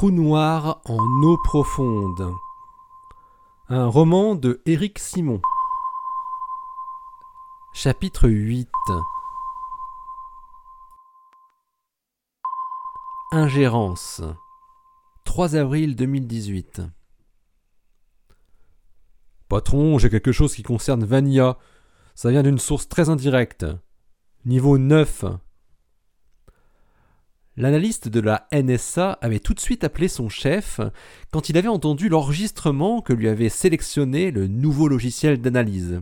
trou noir en eau profonde. Un roman de Éric Simon. Chapitre 8 Ingérence 3 avril 2018 Patron, j'ai quelque chose qui concerne Vania. Ça vient d'une source très indirecte. Niveau 9. L'analyste de la NSA avait tout de suite appelé son chef quand il avait entendu l'enregistrement que lui avait sélectionné le nouveau logiciel d'analyse.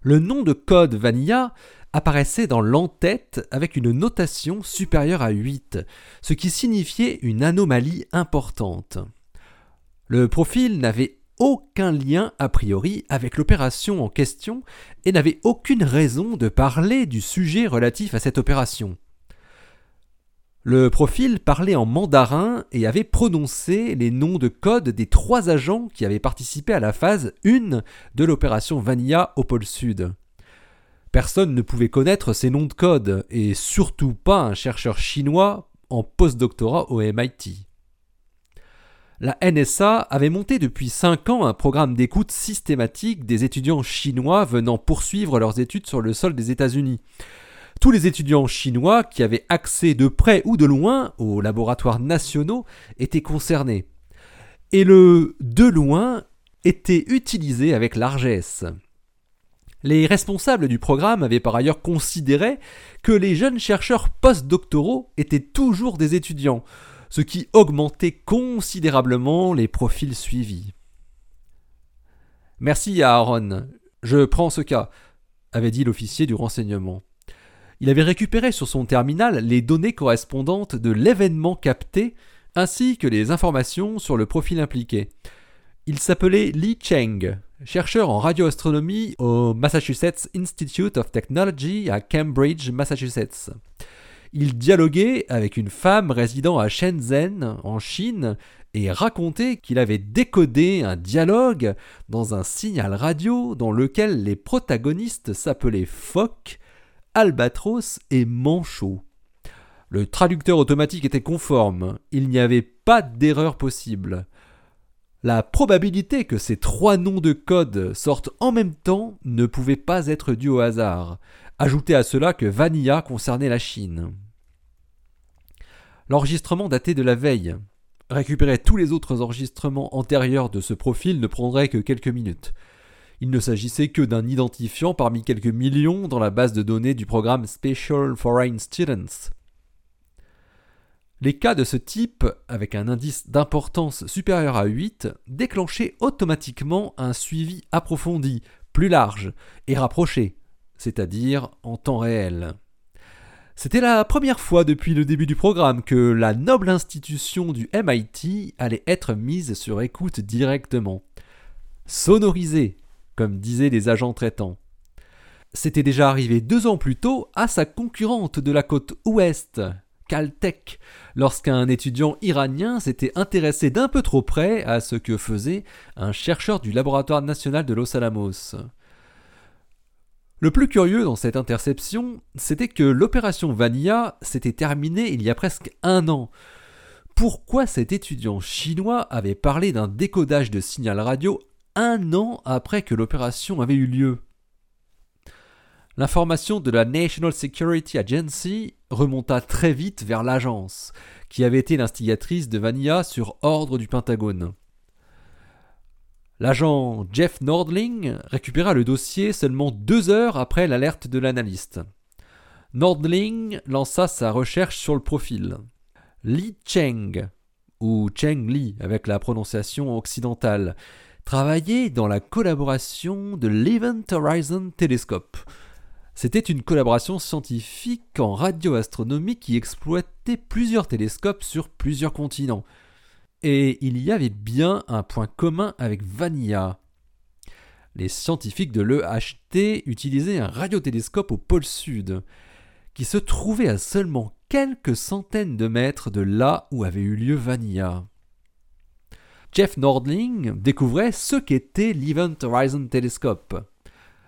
Le nom de code Vanilla apparaissait dans l'entête avec une notation supérieure à 8, ce qui signifiait une anomalie importante. Le profil n'avait aucun lien a priori avec l'opération en question et n'avait aucune raison de parler du sujet relatif à cette opération. Le profil parlait en mandarin et avait prononcé les noms de code des trois agents qui avaient participé à la phase 1 de l'opération Vanilla au pôle Sud. Personne ne pouvait connaître ces noms de code, et surtout pas un chercheur chinois en postdoctorat au MIT. La NSA avait monté depuis 5 ans un programme d'écoute systématique des étudiants chinois venant poursuivre leurs études sur le sol des États-Unis tous les étudiants chinois qui avaient accès de près ou de loin aux laboratoires nationaux étaient concernés. Et le de loin était utilisé avec largesse. Les responsables du programme avaient par ailleurs considéré que les jeunes chercheurs postdoctoraux étaient toujours des étudiants, ce qui augmentait considérablement les profils suivis. Merci à Aaron, je prends ce cas, avait dit l'officier du renseignement. Il avait récupéré sur son terminal les données correspondantes de l'événement capté ainsi que les informations sur le profil impliqué. Il s'appelait Li Cheng, chercheur en radioastronomie au Massachusetts Institute of Technology à Cambridge, Massachusetts. Il dialoguait avec une femme résidant à Shenzhen, en Chine, et racontait qu'il avait décodé un dialogue dans un signal radio dans lequel les protagonistes s'appelaient Phoque albatros et manchot. Le traducteur automatique était conforme, il n'y avait pas d'erreur possible. La probabilité que ces trois noms de code sortent en même temps ne pouvait pas être due au hasard. Ajoutez à cela que Vanilla concernait la Chine. L'enregistrement datait de la veille. Récupérer tous les autres enregistrements antérieurs de ce profil ne prendrait que quelques minutes. Il ne s'agissait que d'un identifiant parmi quelques millions dans la base de données du programme Special Foreign Students. Les cas de ce type, avec un indice d'importance supérieur à 8, déclenchaient automatiquement un suivi approfondi, plus large et rapproché, c'est-à-dire en temps réel. C'était la première fois depuis le début du programme que la noble institution du MIT allait être mise sur écoute directement. Sonorisée, comme disaient les agents traitants. C'était déjà arrivé deux ans plus tôt à sa concurrente de la côte ouest, Caltech, lorsqu'un étudiant iranien s'était intéressé d'un peu trop près à ce que faisait un chercheur du laboratoire national de Los Alamos. Le plus curieux dans cette interception, c'était que l'opération Vanilla s'était terminée il y a presque un an. Pourquoi cet étudiant chinois avait parlé d'un décodage de signal radio un an après que l'opération avait eu lieu. L'information de la National Security Agency remonta très vite vers l'agence, qui avait été l'instigatrice de Vanilla sur ordre du Pentagone. L'agent Jeff Nordling récupéra le dossier seulement deux heures après l'alerte de l'analyste. Nordling lança sa recherche sur le profil. Li Cheng, ou Cheng Li avec la prononciation occidentale, travaillait dans la collaboration de l'Event Horizon Telescope. C'était une collaboration scientifique en radioastronomie qui exploitait plusieurs télescopes sur plusieurs continents. Et il y avait bien un point commun avec Vanilla. Les scientifiques de l'EHT utilisaient un radiotélescope au pôle sud, qui se trouvait à seulement quelques centaines de mètres de là où avait eu lieu Vanilla. Jeff Nordling découvrait ce qu'était l'Event Horizon Telescope.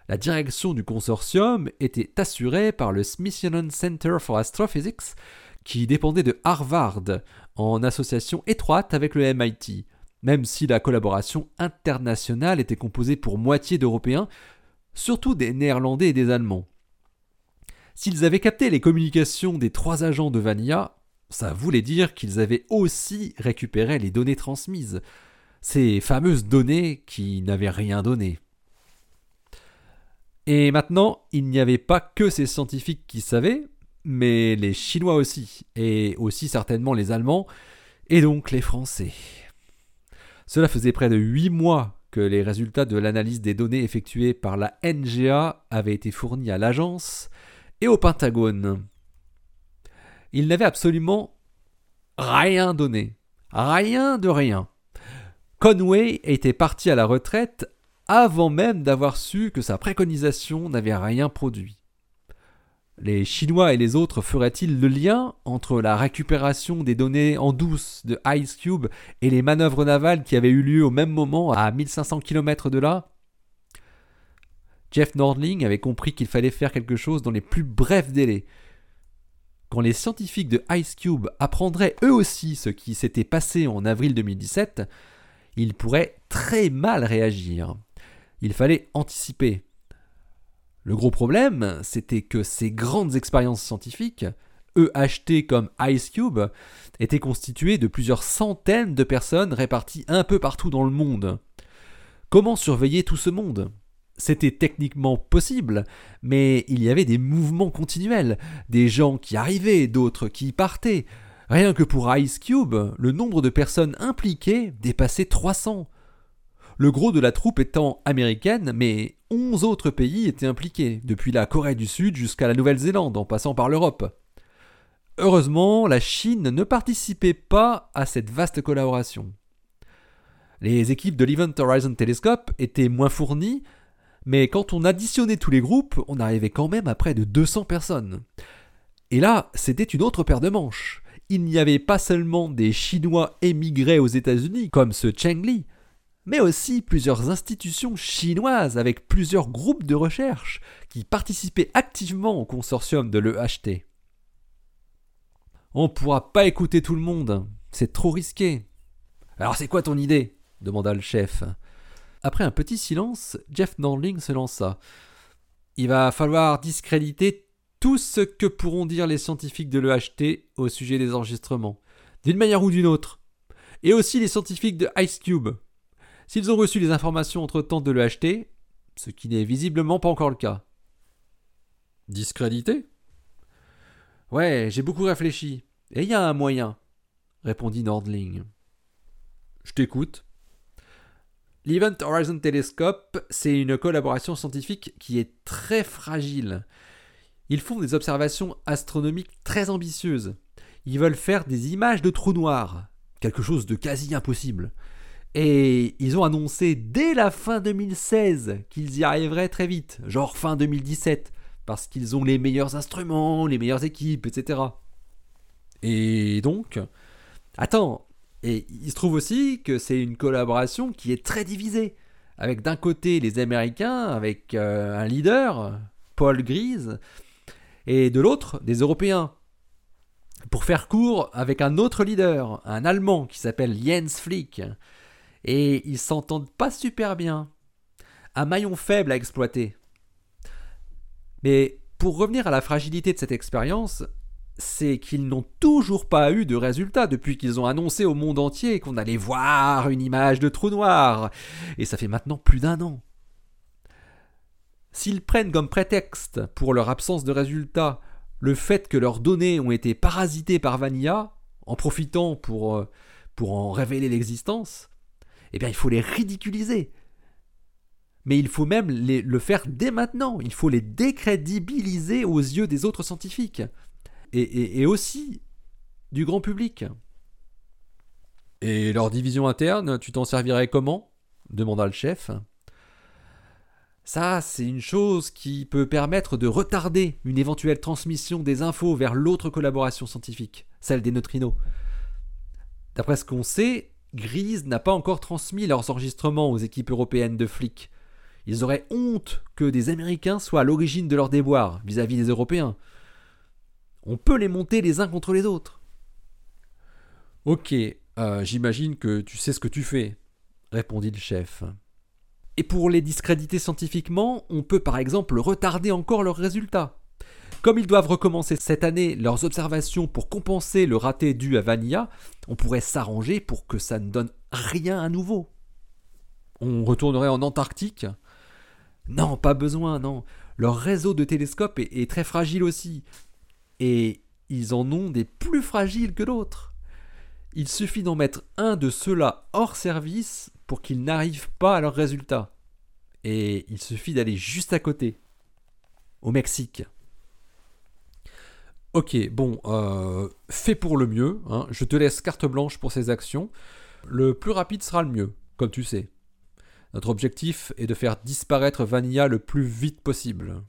La direction du consortium était assurée par le Smithsonian Center for Astrophysics, qui dépendait de Harvard, en association étroite avec le MIT, même si la collaboration internationale était composée pour moitié d'Européens, surtout des Néerlandais et des Allemands. S'ils avaient capté les communications des trois agents de Vanilla, ça voulait dire qu'ils avaient aussi récupéré les données transmises, ces fameuses données qui n'avaient rien donné. Et maintenant, il n'y avait pas que ces scientifiques qui savaient, mais les Chinois aussi, et aussi certainement les Allemands, et donc les Français. Cela faisait près de huit mois que les résultats de l'analyse des données effectuées par la NGA avaient été fournis à l'agence et au Pentagone. Ils n'avaient absolument rien donné. Rien de rien. Conway était parti à la retraite avant même d'avoir su que sa préconisation n'avait rien produit. Les Chinois et les autres feraient-ils le lien entre la récupération des données en douce de Ice Cube et les manœuvres navales qui avaient eu lieu au même moment à 1500 km de là? Jeff Nordling avait compris qu'il fallait faire quelque chose dans les plus brefs délais. Quand les scientifiques de Ice Cube apprendraient eux aussi ce qui s'était passé en avril 2017, ils pourraient très mal réagir. Il fallait anticiper. Le gros problème, c'était que ces grandes expériences scientifiques, eux achetées comme Ice Cube, étaient constituées de plusieurs centaines de personnes réparties un peu partout dans le monde. Comment surveiller tout ce monde? C'était techniquement possible, mais il y avait des mouvements continuels, des gens qui arrivaient, d'autres qui partaient. Rien que pour Ice Cube, le nombre de personnes impliquées dépassait 300 le gros de la troupe étant américaine, mais 11 autres pays étaient impliqués, depuis la Corée du Sud jusqu'à la Nouvelle-Zélande, en passant par l'Europe. Heureusement, la Chine ne participait pas à cette vaste collaboration. Les équipes de l'Event Horizon Telescope étaient moins fournies, mais quand on additionnait tous les groupes, on arrivait quand même à près de 200 personnes. Et là, c'était une autre paire de manches. Il n'y avait pas seulement des Chinois émigrés aux États-Unis, comme ce Cheng Li, mais aussi plusieurs institutions chinoises avec plusieurs groupes de recherche qui participaient activement au consortium de l'EHT. On ne pourra pas écouter tout le monde, c'est trop risqué. Alors c'est quoi ton idée? demanda le chef. Après un petit silence, Jeff Norling se lança. Il va falloir discréditer tout ce que pourront dire les scientifiques de l'EHT au sujet des enregistrements, d'une manière ou d'une autre, et aussi les scientifiques de Ice Cube, s'ils ont reçu les informations entre-temps de l'EHT, ce qui n'est visiblement pas encore le cas. Discrédité Ouais, j'ai beaucoup réfléchi. Et il y a un moyen, répondit Nordling. Je t'écoute. L'Event Horizon Telescope, c'est une collaboration scientifique qui est très fragile. Ils font des observations astronomiques très ambitieuses. Ils veulent faire des images de trous noirs, quelque chose de quasi impossible. Et ils ont annoncé dès la fin 2016 qu'ils y arriveraient très vite, genre fin 2017, parce qu'ils ont les meilleurs instruments, les meilleures équipes, etc. Et donc, attends, et il se trouve aussi que c'est une collaboration qui est très divisée, avec d'un côté les Américains, avec euh, un leader, Paul Grise, et de l'autre des Européens. Pour faire court, avec un autre leader, un Allemand qui s'appelle Jens Flick, et ils s'entendent pas super bien. Un maillon faible à exploiter. Mais pour revenir à la fragilité de cette expérience, c'est qu'ils n'ont toujours pas eu de résultats depuis qu'ils ont annoncé au monde entier qu'on allait voir une image de trou noir. Et ça fait maintenant plus d'un an. S'ils prennent comme prétexte pour leur absence de résultats le fait que leurs données ont été parasitées par Vanilla, en profitant pour, euh, pour en révéler l'existence, eh bien il faut les ridiculiser. Mais il faut même le faire dès maintenant. Il faut les décrédibiliser aux yeux des autres scientifiques. Et, aussi du grand public. Et leur division interne, tu t'en servirais comment? demanda le chef. Ça, c'est une chose qui peut permettre de retarder une éventuelle transmission des infos vers l'autre collaboration scientifique, celle des neutrinos. D'après ce qu'on sait, Grise n'a pas encore transmis leurs enregistrements aux équipes européennes de flics. Ils auraient honte que des Américains soient à l'origine de leurs déboires vis-à-vis des Européens. On peut les monter les uns contre les autres. Ok, euh, j'imagine que tu sais ce que tu fais, répondit le chef. Et pour les discréditer scientifiquement, on peut par exemple retarder encore leurs résultats. Comme ils doivent recommencer cette année leurs observations pour compenser le raté dû à Vanilla, on pourrait s'arranger pour que ça ne donne rien à nouveau. On retournerait en Antarctique? Non, pas besoin, non. Leur réseau de télescopes est, est très fragile aussi. Et ils en ont des plus fragiles que d'autres. Il suffit d'en mettre un de ceux-là hors service pour qu'ils n'arrivent pas à leurs résultats. Et il suffit d'aller juste à côté, au Mexique. Ok, bon, euh, fais pour le mieux. hein. Je te laisse carte blanche pour ces actions. Le plus rapide sera le mieux, comme tu sais. Notre objectif est de faire disparaître Vanilla le plus vite possible.